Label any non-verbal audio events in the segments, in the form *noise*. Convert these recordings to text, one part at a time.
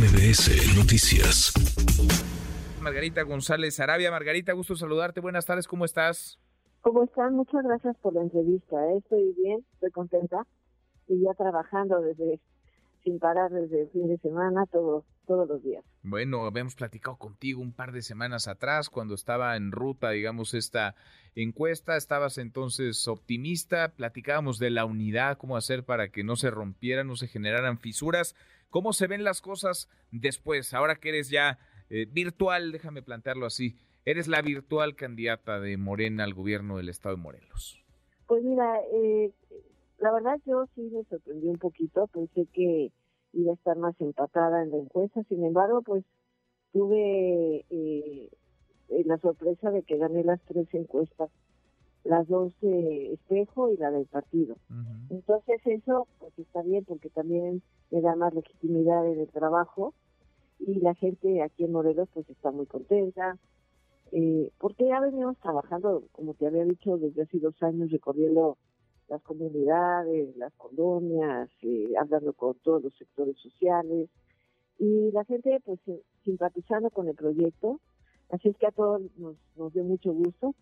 MBS Noticias. Margarita González Arabia. Margarita, gusto saludarte. Buenas tardes, ¿cómo estás? ¿Cómo están? Muchas gracias por la entrevista. ¿eh? Estoy bien, estoy contenta y ya trabajando desde sin parar desde el fin de semana, todo, todos los días. Bueno, habíamos platicado contigo un par de semanas atrás cuando estaba en ruta, digamos, esta encuesta. Estabas entonces optimista, platicábamos de la unidad, cómo hacer para que no se rompieran, no se generaran fisuras. ¿Cómo se ven las cosas después? Ahora que eres ya eh, virtual, déjame plantearlo así, eres la virtual candidata de Morena al gobierno del estado de Morelos. Pues mira, eh, la verdad yo sí me sorprendí un poquito, pensé que iba a estar más empatada en la encuesta, sin embargo, pues tuve eh, eh, la sorpresa de que gané las tres encuestas, las dos de espejo y la del partido. Entonces eso pues está bien porque también me da más legitimidad en el trabajo y la gente aquí en Morelos pues está muy contenta. Eh, porque ya venimos trabajando, como te había dicho, desde hace dos años recorriendo las comunidades, las colonias, eh, hablando con todos los sectores sociales y la gente pues simpatizando con el proyecto. Así es que a todos nos, nos dio mucho gusto.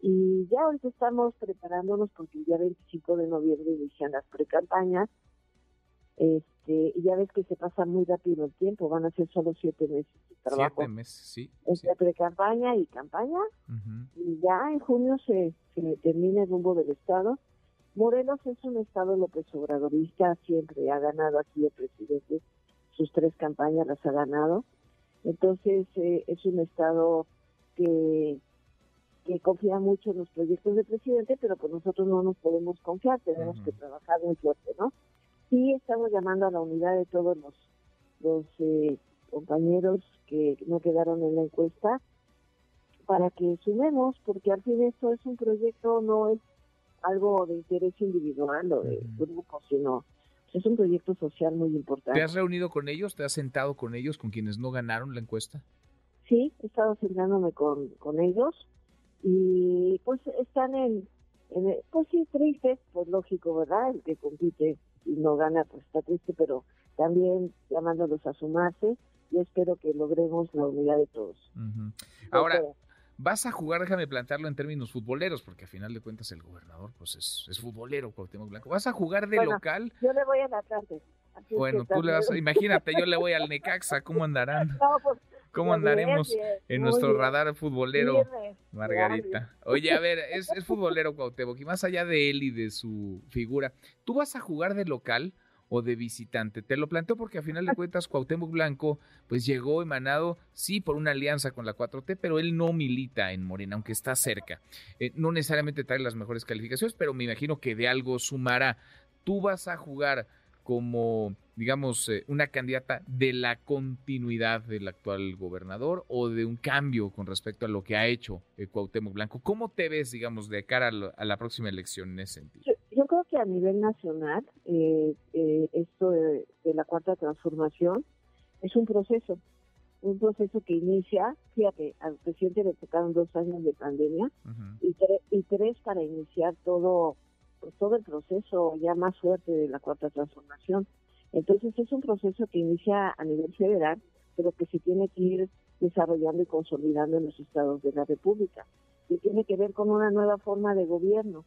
Y ya ahorita estamos preparándonos porque el día 25 de noviembre inician las precampañas. Este, y ya ves que se pasa muy rápido el tiempo, van a ser solo siete meses de trabajo. Siete meses, sí. Entre pre-campaña y campaña. Y ya en junio se, se termina el rumbo del Estado Morelos es un estado López Obradorista, siempre ha ganado aquí el presidente, sus tres campañas las ha ganado. Entonces eh, es un estado que, que confía mucho en los proyectos del presidente, pero pues nosotros no nos podemos confiar, tenemos que trabajar muy fuerte, ¿no? Sí estamos llamando a la unidad de todos los, los eh, compañeros que no quedaron en la encuesta para que sumemos, porque al fin esto es un proyecto, no es algo de interés individual o de grupo, sino es un proyecto social muy importante. ¿Te has reunido con ellos? ¿Te has sentado con ellos, con quienes no ganaron la encuesta? Sí, he estado sentándome con, con ellos y pues están en, en, pues sí, tristes, pues lógico, ¿verdad? El que compite y no gana, pues está triste, pero también llamándolos a sumarse y espero que logremos la unidad de todos. Ahora, vas a jugar, déjame plantearlo en términos futboleros, porque a final de cuentas el gobernador pues es, es futbolero, Cuauhtémoc Blanco. ¿Vas a jugar de local? Yo le voy a la tarde. Bueno, tú le vas a, imagínate, yo le voy al *laughs* Necaxa, ¿cómo andarán? Pues, ¿Cómo andaremos en nuestro radar futbolero, Margarita? Oye, a ver, es, es futbolero Cuauhtémoc, y más allá de él y de su figura, ¿tú vas a jugar de local? O de visitante. Te lo planteo porque a final de cuentas Cuauhtémoc Blanco pues llegó emanado sí por una alianza con la 4T, pero él no milita en Morena, aunque está cerca. Eh, no necesariamente trae las mejores calificaciones, pero me imagino que de algo sumará. Tú vas a jugar como, digamos, eh, una candidata de la continuidad del actual gobernador o de un cambio con respecto a lo que ha hecho eh, Cuauhtémoc Blanco. ¿Cómo te ves, digamos, de cara a, la próxima elección en ese sentido? Creo que a nivel nacional, eh, esto de, la cuarta transformación es un proceso, un proceso que inicia, fíjate, al presidente le tocaron dos años de pandemia y, y tres para iniciar todo pues, todo el proceso ya más fuerte de la cuarta transformación. Entonces es un proceso que inicia a nivel federal, pero que se tiene que ir desarrollando y consolidando en los estados de la República. Y tiene que ver con una nueva forma de gobierno,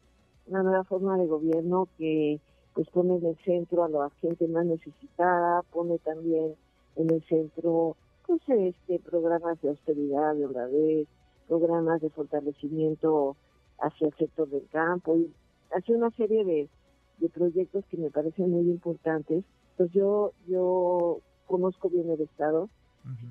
una nueva forma de gobierno que pues pone en el centro a la gente más necesitada, pone también en el centro pues este programas de austeridad, de obradez, programas de fortalecimiento hacia el sector del campo y hace una serie de, proyectos que me parecen muy importantes. Pues yo, yo conozco bien el Estado.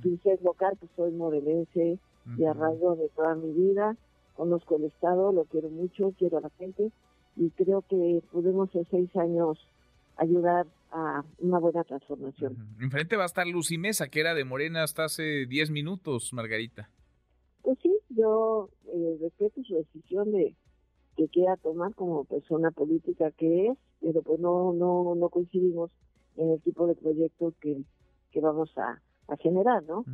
Si tú local, pues soy morelense y arraigo de toda mi vida. Conozco el Estado, lo quiero mucho, quiero a la gente y creo que podemos en seis años ayudar a una buena transformación. Enfrente va a estar Lucy Mesa, que era de Morena hasta hace diez minutos, Margarita. Pues sí, yo eh, respeto su decisión de, que quiera tomar como persona política que es, pero pues no, no, no coincidimos en el tipo de proyectos que, que vamos a, generar, ¿no? De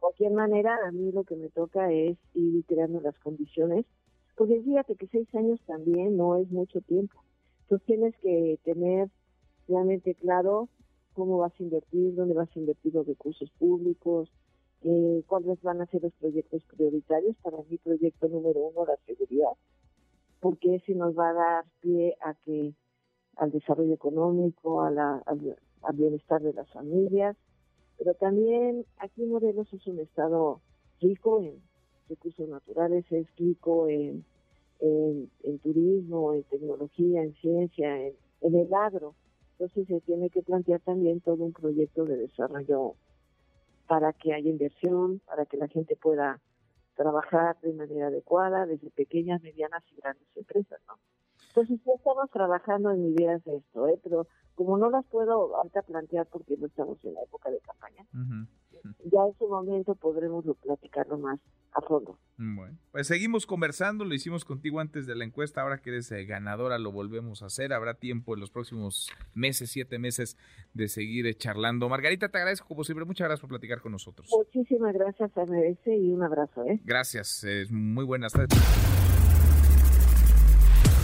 cualquier manera, a mí lo que me toca es ir creando las condiciones, porque fíjate que seis años también no es mucho tiempo. Entonces tienes que tener realmente claro cómo vas a invertir, dónde vas a invertir los recursos públicos, eh, cuáles van a ser los proyectos prioritarios. Para mi proyecto número uno, la seguridad, porque ese nos va a dar pie a que al desarrollo económico, a la, al, bienestar de las familias, pero también aquí Morelos es un estado rico en recursos naturales, es rico en, en, turismo, en tecnología, en ciencia, en, en el agro. Entonces se tiene que plantear también todo un proyecto de desarrollo para que haya inversión, para que la gente pueda trabajar de manera adecuada, desde pequeñas, medianas y grandes empresas, ¿no? Entonces ya estamos trabajando en ideas de esto, ¿eh? pero como no las puedo ahorita plantear porque no estamos en la época de campaña, ya en su momento podremos platicarlo más a fondo. Bueno, pues seguimos conversando, lo hicimos contigo antes de la encuesta, ahora que eres eh, ganadora lo volvemos a hacer, habrá tiempo en los próximos meses, siete meses, de seguir eh, charlando. Margarita, te agradezco como siempre, muchas gracias por platicar con nosotros. Muchísimas gracias, a y un abrazo. ¿eh? Gracias, muy buenas tardes.